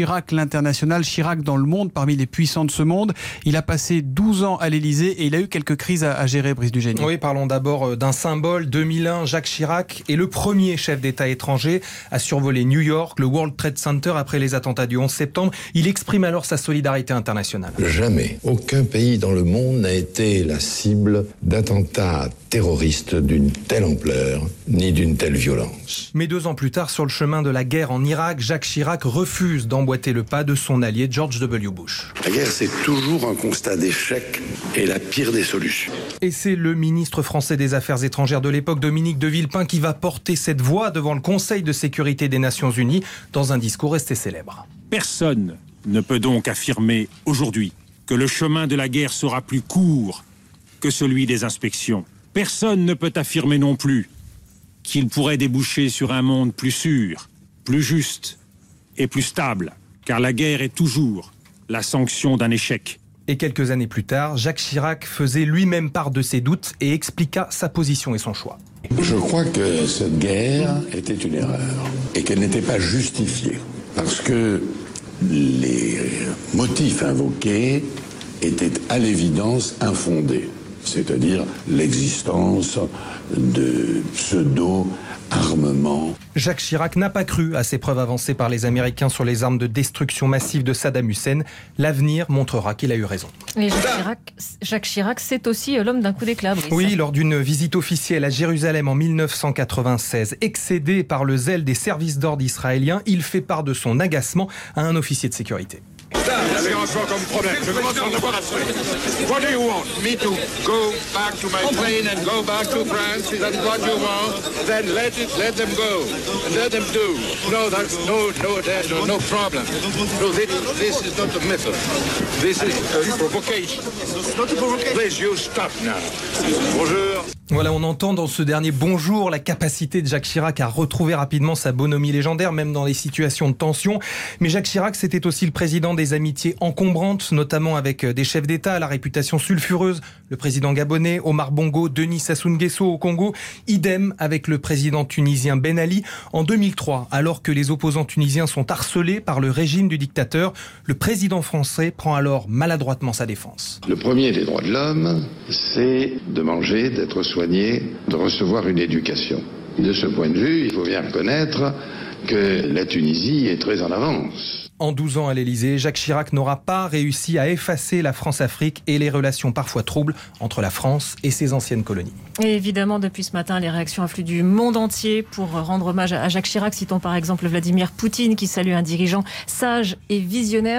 Chirac l'international, Chirac dans le monde, parmi les puissants de ce monde. Il a passé 12 ans à l'Élysée et il a eu quelques crises à, gérer, Brice Dugénie. Oui, parlons d'abord euh, d'un symbole. 2001, Jacques Chirac est le premier chef d'État étranger à survoler New York, le World Trade Center après les attentats du 11 septembre. Il exprime alors sa solidarité internationale. Jamais aucun pays dans le monde n'a été la cible d'attentats terroristes d'une telle ampleur ni d'une telle violence. Mais deux ans plus tard, sur le chemin de la guerre en Irak, Jacques Chirac refuse le pas de son allié George W. Bush. La guerre, c'est toujours un constat d'échec et la pire des solutions. Et c'est le ministre français des Affaires étrangères de l'époque, Dominique de Villepin, qui va porter cette voix devant le Conseil de sécurité des Nations Unies dans un discours resté célèbre. Personne ne peut donc affirmer aujourd'hui que le chemin de la guerre sera plus court que celui des inspections. Personne ne peut affirmer non plus qu'il pourrait déboucher sur un monde plus sûr, plus juste et plus stable, car la guerre est toujours la sanction d'un échec. Et quelques années plus tard, Jacques Chirac faisait lui-même part de ses doutes et expliqua sa position et son choix. Je crois que cette guerre était une erreur et qu'elle n'était pas justifiée parce que les motifs invoqués étaient à l'évidence infondés c'est-à-dire l'existence de Jacques Chirac n'a pas cru à ces preuves avancées par les Américains sur les armes de destruction massive de Saddam Hussein. L'avenir montrera qu'il a eu raison. Jacques Chirac, c'est aussi euh, l'homme d'un coup d'éclat. Oui, lors d'une visite officielle à Jérusalem en 1996, excédé par le zèle des services d'ordre israéliens, il fait part de son agacement à un officier de sécurité. J'ai encore comme problème. Je commence à en avoir assez. What do you want? Me to go back to my plane and go back to France? Is that what you want? Then let it, let them go. And let them do. No, that's no, no, there's no, no problem. No, this, this is not a method. This is a provocation. It's not a provocation. Please, you stop now. Bonjour. Voilà, on entend dans ce dernier bonjour la capacité de Jacques Chirac à retrouver rapidement sa bonhomie légendaire, même dans les situations de tension. Mais Jacques Chirac, c'était aussi le président des amitiés encombrantes, notamment avec euh, des chefs d'État à la réputation sulfureuse, le président gabonais Omar Bongo, Denis Sassou Nguesso au Congo, idem avec le président tunisien Ben Ali. En 2003, alors que les opposants tunisiens sont harcelés par le régime du dictateur, le président français prend alors maladroitement sa défense. Le premier des droits de l'homme, c'est de manger, d'être soigné de recevoir une éducation. De ce point de vue, il faut bien reconnaître que la Tunisie est très en avance. En 12 ans à l'Elysée, Jacques Chirac n'aura pas réussi à effacer la France-Afrique et les relations parfois troubles entre la France et ses anciennes colonies. Et évidemment, depuis ce matin, les réactions affluent du monde entier pour rendre hommage à Jacques Chirac. Citons par exemple Vladimir Poutine qui salue un dirigeant sage et visionnaire.